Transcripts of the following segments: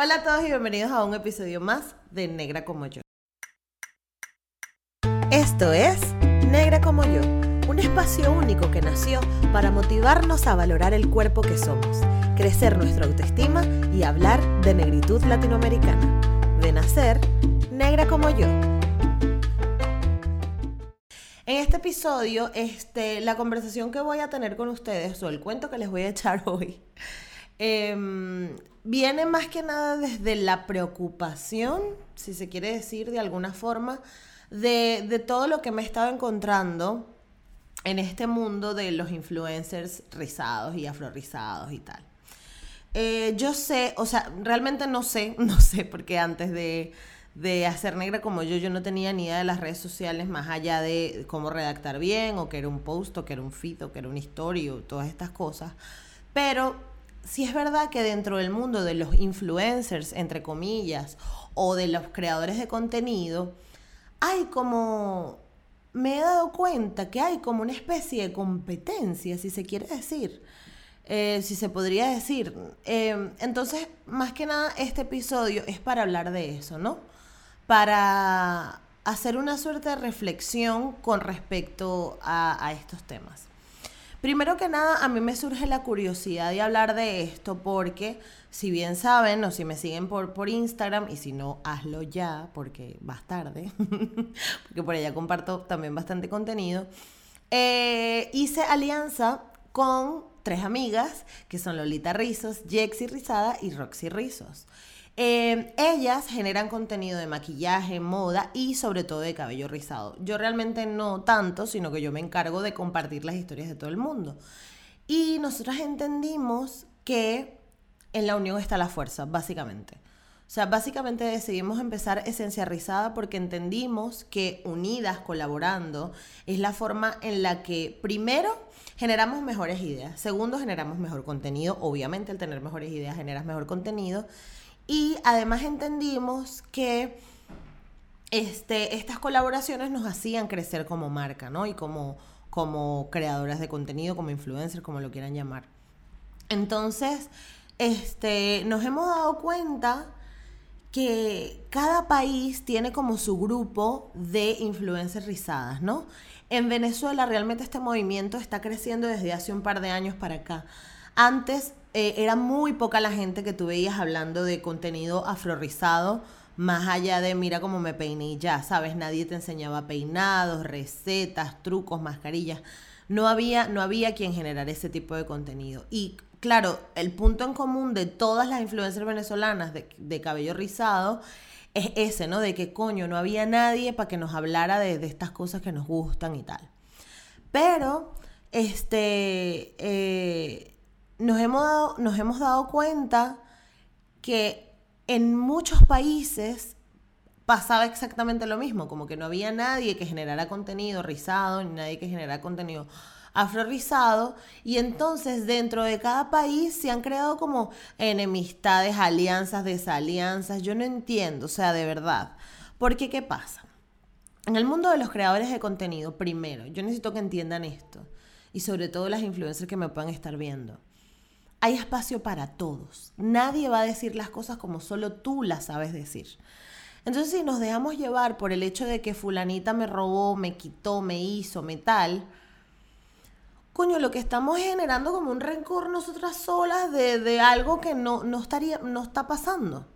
Hola a todos y bienvenidos a un episodio más de Negra como yo. Esto es Negra como yo, un espacio único que nació para motivarnos a valorar el cuerpo que somos, crecer nuestra autoestima y hablar de negritud latinoamericana. De nacer, negra como yo. En este episodio, este, la conversación que voy a tener con ustedes, o el cuento que les voy a echar hoy, em, viene más que nada desde la preocupación, si se quiere decir de alguna forma, de, todo lo que me he estado encontrando en este mundo de los influencers rizados y afrorizados y tal. Eh, yo sé, o sea, realmente no sé, no sé, porque antes de, de hacer negra como yo, yo no tenía ni idea de las redes sociales más allá de cómo redactar bien, o que era un post, o que era un feed, o que era una historia, o todas estas cosas. Pero sí es verdad que dentro del mundo de los influencers, entre comillas, o de los creadores de contenido, hay como, me he dado cuenta que hay como una especie de competencia, si se quiere decir. Eh, si se podría decir. Eh, entonces, más que nada, este episodio es para hablar de eso, ¿no? Para hacer una suerte de reflexión con respecto a estos temas. Primero que nada, a mí me surge la curiosidad de hablar de esto porque, si bien saben o si me siguen por, por Instagram, y si no, hazlo ya porque vas tarde, porque por allá comparto también bastante contenido, eh, hice alianza con tres amigas que son Lolita Rizos, Jexy Rizada y Roxy Rizos. Eh, ellas generan contenido de maquillaje, moda y sobre todo de cabello rizado. Yo realmente no tanto, sino que yo me encargo de compartir las historias de todo el mundo. Y nosotras entendimos que en la unión está la fuerza, básicamente. O sea, básicamente decidimos empezar Esencia Rizada porque entendimos que unidas, colaborando, es la forma en la que, primero, generamos mejores ideas. Segundo, generamos mejor contenido. Obviamente, al tener mejores ideas, generas mejor contenido. Y además entendimos que este, estas colaboraciones nos hacían crecer como marca, ¿no? Y como, como creadoras de contenido, como influencers, como lo quieran llamar. Entonces, este, nos hemos dado cuenta que cada país tiene como su grupo de influencers rizadas, ¿no? En Venezuela realmente este movimiento está creciendo desde hace un par de años para acá. Antes eh, era muy poca la gente que tú veías hablando de contenido afrorizado, más allá de mira cómo me peiné y ya, ¿sabes? Nadie te enseñaba peinados, recetas, trucos, mascarillas. No había, no había quien generara ese tipo de contenido. Y claro, el punto en común de todas las influencers venezolanas de, cabello rizado es ese, ¿no? De que coño, no había nadie para que nos hablara de, de estas cosas que nos gustan y tal. Pero, este, eh, nos hemos dado, nos hemos dado cuenta que en muchos países pasaba exactamente lo mismo, como que no había nadie que generara contenido rizado, ni nadie que generara contenido afro rizado, y entonces dentro de cada país se han creado como enemistades, alianzas, desalianzas, yo no entiendo, o sea, de verdad, porque ¿qué pasa? En el mundo de los creadores de contenido, primero, yo necesito que entiendan esto, y sobre todo las influencers que me puedan estar viendo hay espacio para todos. Nadie va a decir las cosas como solo tú las sabes decir. Entonces, si nos dejamos llevar por el hecho de que fulanita me robó, me quitó, me hizo, me tal, coño, lo que estamos generando como un rencor nosotras solas de, algo que no, no, estaría, no está pasando.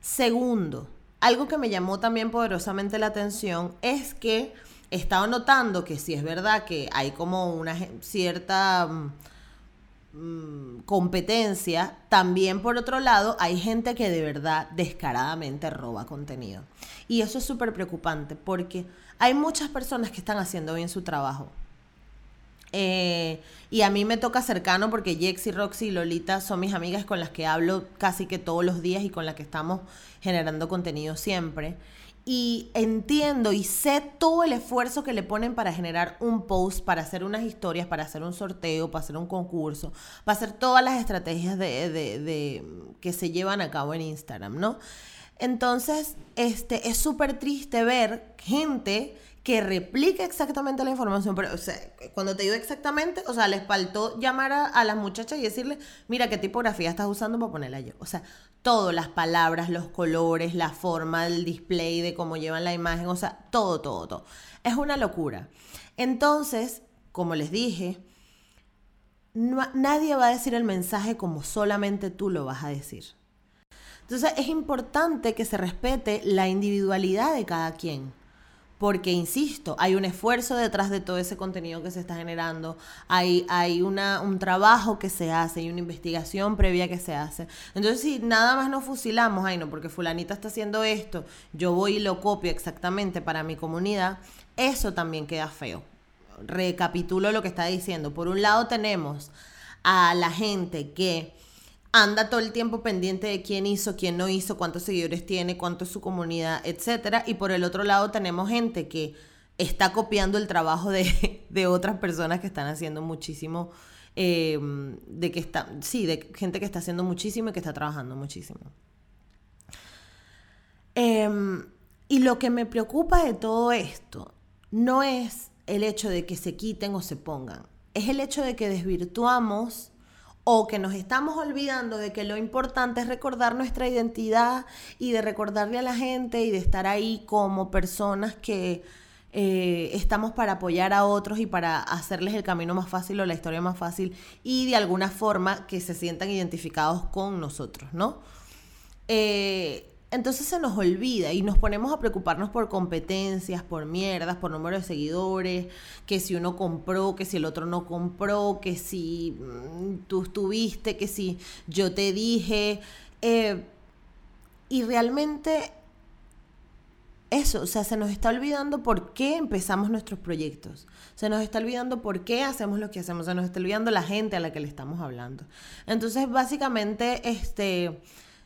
Segundo, algo que me llamó también poderosamente la atención es que he estado notando que si es verdad que hay como una cierta mm, competencia, también por otro lado hay gente que de verdad descaradamente roba contenido. Y eso es súper preocupante porque hay muchas personas que están haciendo bien su trabajo. Eh, y a mí me toca cercano porque Jexy, Roxy y Lolita son mis amigas con las que hablo casi que todos los días y con las que estamos generando contenido siempre y entiendo y sé todo el esfuerzo que le ponen para generar un post, para hacer unas historias, para hacer un sorteo, para hacer un concurso, para hacer todas las estrategias de, que se llevan a cabo en Instagram, ¿no? Entonces, este, es súper triste ver gente que replique exactamente la información. Pero, o sea, cuando te digo exactamente, o sea, les faltó llamar a, las muchachas y decirle, mira qué tipografía estás usando para ponerla yo. O sea, todo, las palabras, los colores, la forma, el display de cómo llevan la imagen, o sea, todo, todo, todo. Es una locura. Entonces, como les dije, nadie va a decir el mensaje como solamente tú lo vas a decir. Entonces es importante que se respete la individualidad de cada quien. Porque, insisto, hay un esfuerzo detrás de todo ese contenido que se está generando, hay, hay una, un trabajo que se hace, hay una investigación previa que se hace. Entonces, si nada más nos fusilamos, ay no, porque fulanita está haciendo esto, yo voy y lo copio exactamente para mi comunidad, eso también queda feo. Recapitulo lo que está diciendo. Por un lado tenemos a la gente que anda todo el tiempo pendiente de quién hizo, quién no hizo, cuántos seguidores tiene, cuánto es su comunidad, etcétera. Y por el otro lado tenemos gente que está copiando el trabajo de, otras personas que están haciendo muchísimo, em, de que está, sí, de gente que está haciendo muchísimo y que está trabajando muchísimo. Em, y lo que me preocupa de todo esto no es el hecho de que se quiten o se pongan, es el hecho de que desvirtuamos o que nos estamos olvidando de que lo importante es recordar nuestra identidad y de recordarle a la gente y de estar ahí como personas que eh, estamos para apoyar a otros y para hacerles el camino más fácil o la historia más fácil y de alguna forma que se sientan identificados con nosotros, ¿no? Eh, entonces se nos olvida y nos ponemos a preocuparnos por competencias, por mierdas, por número de seguidores, que si uno compró, que si el otro no compró, que si mm, tú estuviste, que si yo te dije. Eh, y realmente eso, o sea, se nos está olvidando por qué empezamos nuestros proyectos. Se nos está olvidando por qué hacemos lo que hacemos. Se nos está olvidando la gente a la que le estamos hablando. Entonces, básicamente, este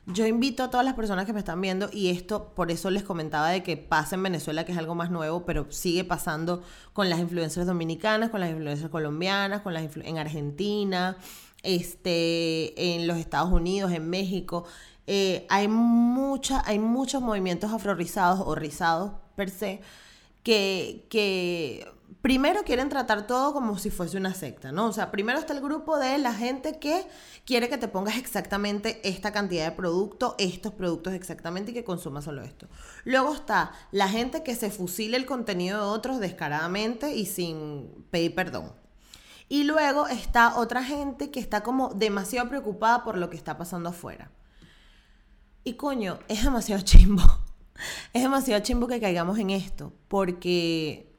yo invito a todas las personas que me están viendo, y esto por eso les comentaba de que pasa en Venezuela, que es algo más nuevo, pero sigue pasando con las influencers dominicanas, con las influencers colombianas, con las en Argentina, este, en los Estados Unidos, en México. Eh, hay, mucha, hay muchos movimientos afrorizados o rizados per se que, que primero quieren tratar todo como si fuese una secta, ¿no? O sea, primero está el grupo de la gente que quiere que te pongas exactamente esta cantidad de producto, estos productos exactamente y que consumas solo esto. Luego está la gente que se fusila el contenido de otros descaradamente y sin pedir perdón. Y luego está otra gente que está como demasiado preocupada por lo que está pasando afuera. Y coño, es demasiado chimbo. Es demasiado chimbo que caigamos en esto, porque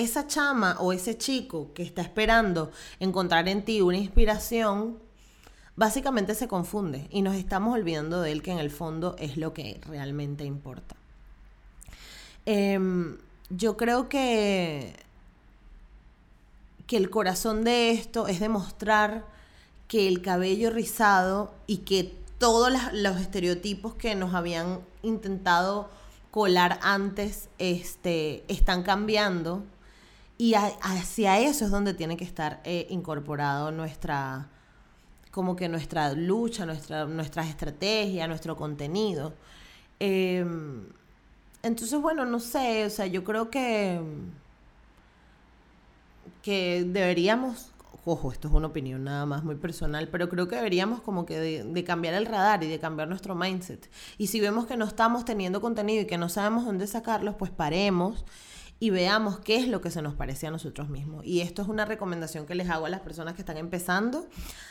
esa chama o ese chico que está esperando encontrar en ti una inspiración, básicamente se confunde y nos estamos olvidando de él que en el fondo es lo que realmente importa. Em, yo creo que, que el corazón de esto es demostrar que el cabello rizado y que todos los estereotipos que nos habían intentado colar antes este, están cambiando y hacia eso es donde tiene que estar eh, incorporado nuestra, como que nuestra lucha, nuestra, nuestras estrategias, nuestro contenido. Em, entonces, bueno, no sé, o sea, yo creo que, que deberíamos, ojo, esto es una opinión nada más muy personal, pero creo que deberíamos como que de, cambiar el radar y de cambiar nuestro mindset. Y si vemos que no estamos teniendo contenido y que no sabemos dónde sacarlos, pues paremos y veamos qué es lo que se nos parece a nosotros mismos. Y esto es una recomendación que les hago a las personas que están empezando,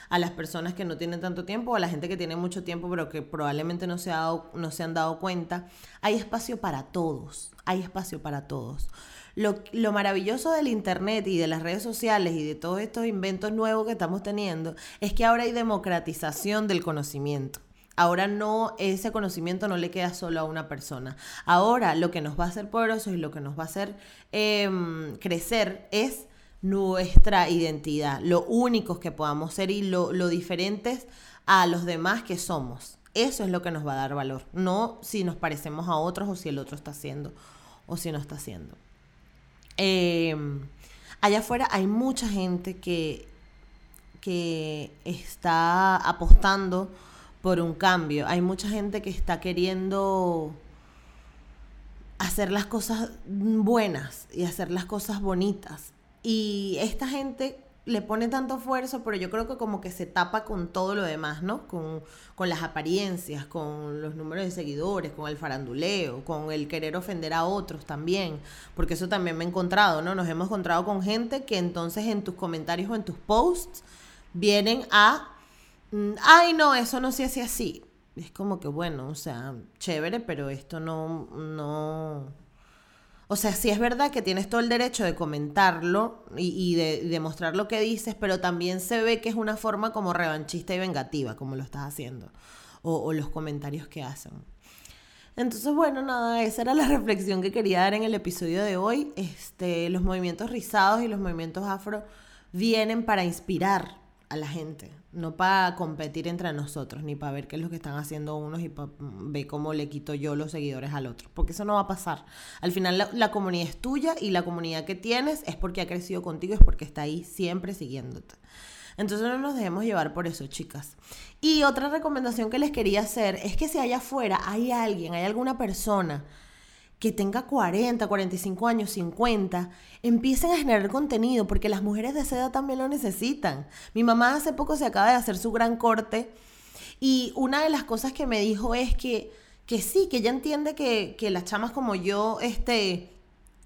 a las personas que no tienen tanto tiempo, a la gente que tiene mucho tiempo pero que probablemente no se, no se han dado cuenta. Hay espacio para todos, hay espacio para todos. Lo, lo, maravilloso del Internet y de las redes sociales y de todos estos inventos nuevos que estamos teniendo es que ahora hay democratización del conocimiento. Ahora no, ese conocimiento no le queda solo a una persona. Ahora lo que nos va a hacer poderosos y lo que nos va a hacer em, crecer es nuestra identidad, lo únicos que podamos ser y lo, diferentes a los demás que somos. Eso es lo que nos va a dar valor, no si nos parecemos a otros o si el otro está haciendo o si no está haciendo. Em, allá afuera hay mucha gente que, que está apostando por un cambio. Hay mucha gente que está queriendo hacer las cosas buenas y hacer las cosas bonitas. Y esta gente le pone tanto esfuerzo, pero yo creo que como que se tapa con todo lo demás, ¿no? Con, con, las apariencias, con los números de seguidores, con el faranduleo, con el querer ofender a otros también, porque eso también me he encontrado, ¿no? Nos hemos encontrado con gente que entonces en tus comentarios o en tus posts vienen a, ay no, eso no se hace así. Es como que bueno, o sea, chévere, pero esto no, no, o sea, sí es verdad que tienes todo el derecho de comentarlo y, de, demostrar lo que dices, pero también se ve que es una forma como revanchista y vengativa, como lo estás haciendo, o, los comentarios que hacen. Entonces, bueno, nada, esa era la reflexión que quería dar en el episodio de hoy. Este, los movimientos rizados y los movimientos afro vienen para inspirar a la gente, no para competir entre nosotros, ni para ver qué es lo que están haciendo unos y para ver cómo le quito yo los seguidores al otro, porque eso no va a pasar. Al final la, comunidad es tuya y la comunidad que tienes es porque ha crecido contigo, es porque está ahí siempre siguiéndote. Entonces no nos dejemos llevar por eso, chicas. Y otra recomendación que les quería hacer es que si allá afuera hay alguien, hay alguna persona, que tenga 40, 45 años, 50, empiecen a generar contenido, porque las mujeres de esa edad también lo necesitan. Mi mamá hace poco se acaba de hacer su gran corte y una de las cosas que me dijo es que, que sí, que ella entiende que, que las chamas como yo, este,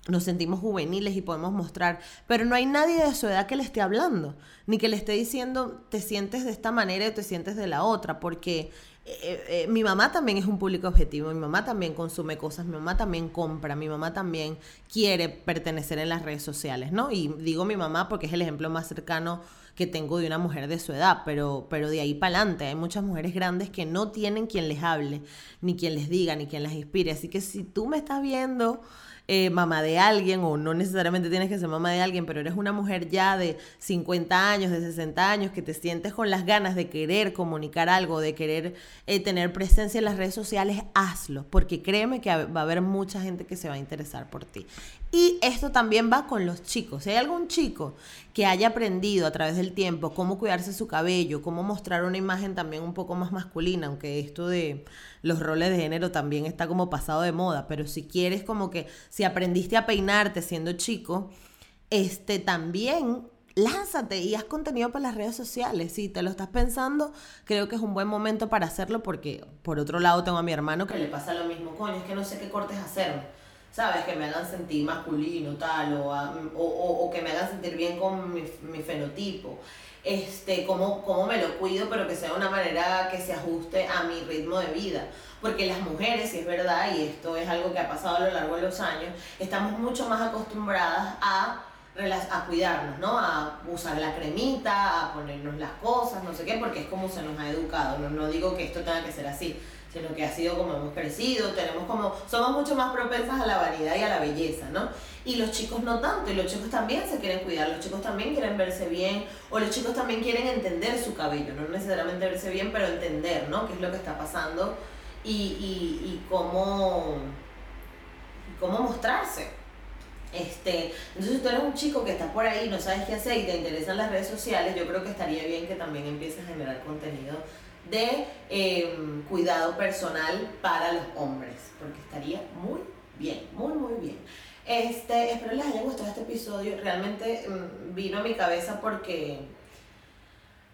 nos sentimos juveniles y podemos mostrar, pero no hay nadie de su edad que le esté hablando, ni que le esté diciendo te sientes de esta manera y te sientes de la otra, porque eh, eh, mi mamá también es un público objetivo, mi mamá también consume cosas, mi mamá también compra, mi mamá también quiere pertenecer en las redes sociales, ¿no? Y digo mi mamá porque es el ejemplo más cercano que tengo de una mujer de su edad, pero, pero de ahí para adelante hay muchas mujeres grandes que no tienen quien les hable, ni quien les diga, ni quien las inspire. Así que si tú me estás viendo eh, mamá de alguien, o no necesariamente tienes que ser mamá de alguien, pero eres una mujer ya de 50 años, de 60 años, que te sientes con las ganas de querer comunicar algo, de querer eh, tener presencia en las redes sociales, hazlo, porque créeme que va a haber mucha gente que se va a interesar por ti. Y esto también va con los chicos. Si hay algún chico que haya aprendido a través del tiempo cómo cuidarse su cabello, cómo mostrar una imagen también un poco más masculina, aunque esto de los roles de género también está como pasado de moda, pero si quieres como que si aprendiste a peinarte siendo chico, este también lánzate y haz contenido para las redes sociales. Si te lo estás pensando, creo que es un buen momento para hacerlo porque por otro lado tengo a mi hermano que le pasa lo mismo, coño, es que no sé qué cortes hacer ¿sabes? Que me hagan sentir masculino, tal, o, o, que me hagan sentir bien con mi, mi fenotipo. Este, cómo, cómo me lo cuido, pero que sea de una manera que se ajuste a mi ritmo de vida. Porque las mujeres, si es verdad, y esto es algo que ha pasado a lo largo de los años, estamos mucho más acostumbradas a a cuidarnos, ¿no? A usar la cremita, a ponernos las cosas, no sé qué, porque es como se nos ha educado. No, no digo que esto tenga que ser así, sino que ha sido como hemos crecido, tenemos como, somos mucho más propensas a la vanidad y a la belleza, ¿no? Y los chicos no tanto, y los chicos también se quieren cuidar, los chicos también quieren verse bien, o los chicos también quieren entender su cabello, no necesariamente verse bien, pero entender, ¿no? ¿Qué es lo que está pasando y, y, y cómo, cómo mostrarse. Entonces, si tú eres un chico que está por ahí, no sabes qué hacer y te interesan las redes sociales, yo creo que estaría bien que también empieces a generar contenido de em, cuidado personal para los hombres, porque estaría muy bien, muy, muy bien. Este, espero les haya gustado este episodio. Realmente mm, vino a mi cabeza porque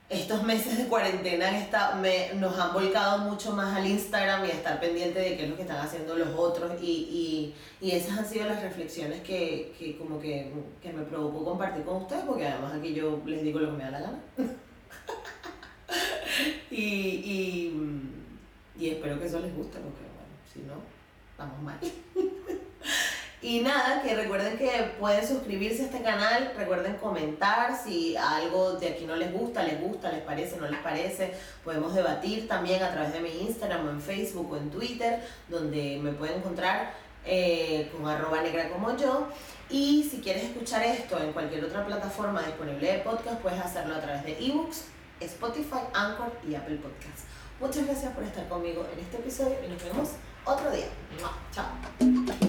estos meses de cuarentena está, me, nos han volcado mucho más al Instagram y a estar pendiente de qué es lo que están haciendo los otros y, y, y esas han sido las reflexiones que, que como que, que, me provocó compartir con ustedes porque además aquí yo les digo lo que me da la gana. y, y, y espero que eso les guste porque bueno, si no, vamos mal. Y nada, que recuerden que pueden suscribirse a este canal, recuerden comentar si algo de aquí no les gusta, les gusta, les parece, no les parece. Podemos debatir también a través de mi Instagram o en Facebook o en Twitter, donde me pueden encontrar eh, con arroba negra como yo. Y si quieres escuchar esto en cualquier otra plataforma disponible de podcast, puedes hacerlo a través de ebooks, Spotify, Anchor y Apple Podcasts. Muchas gracias por estar conmigo en este episodio y nos vemos otro día. Chao.